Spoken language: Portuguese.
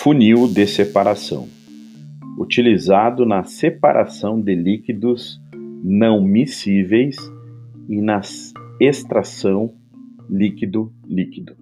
Funil de separação utilizado na separação de líquidos não miscíveis e na extração líquido-líquido.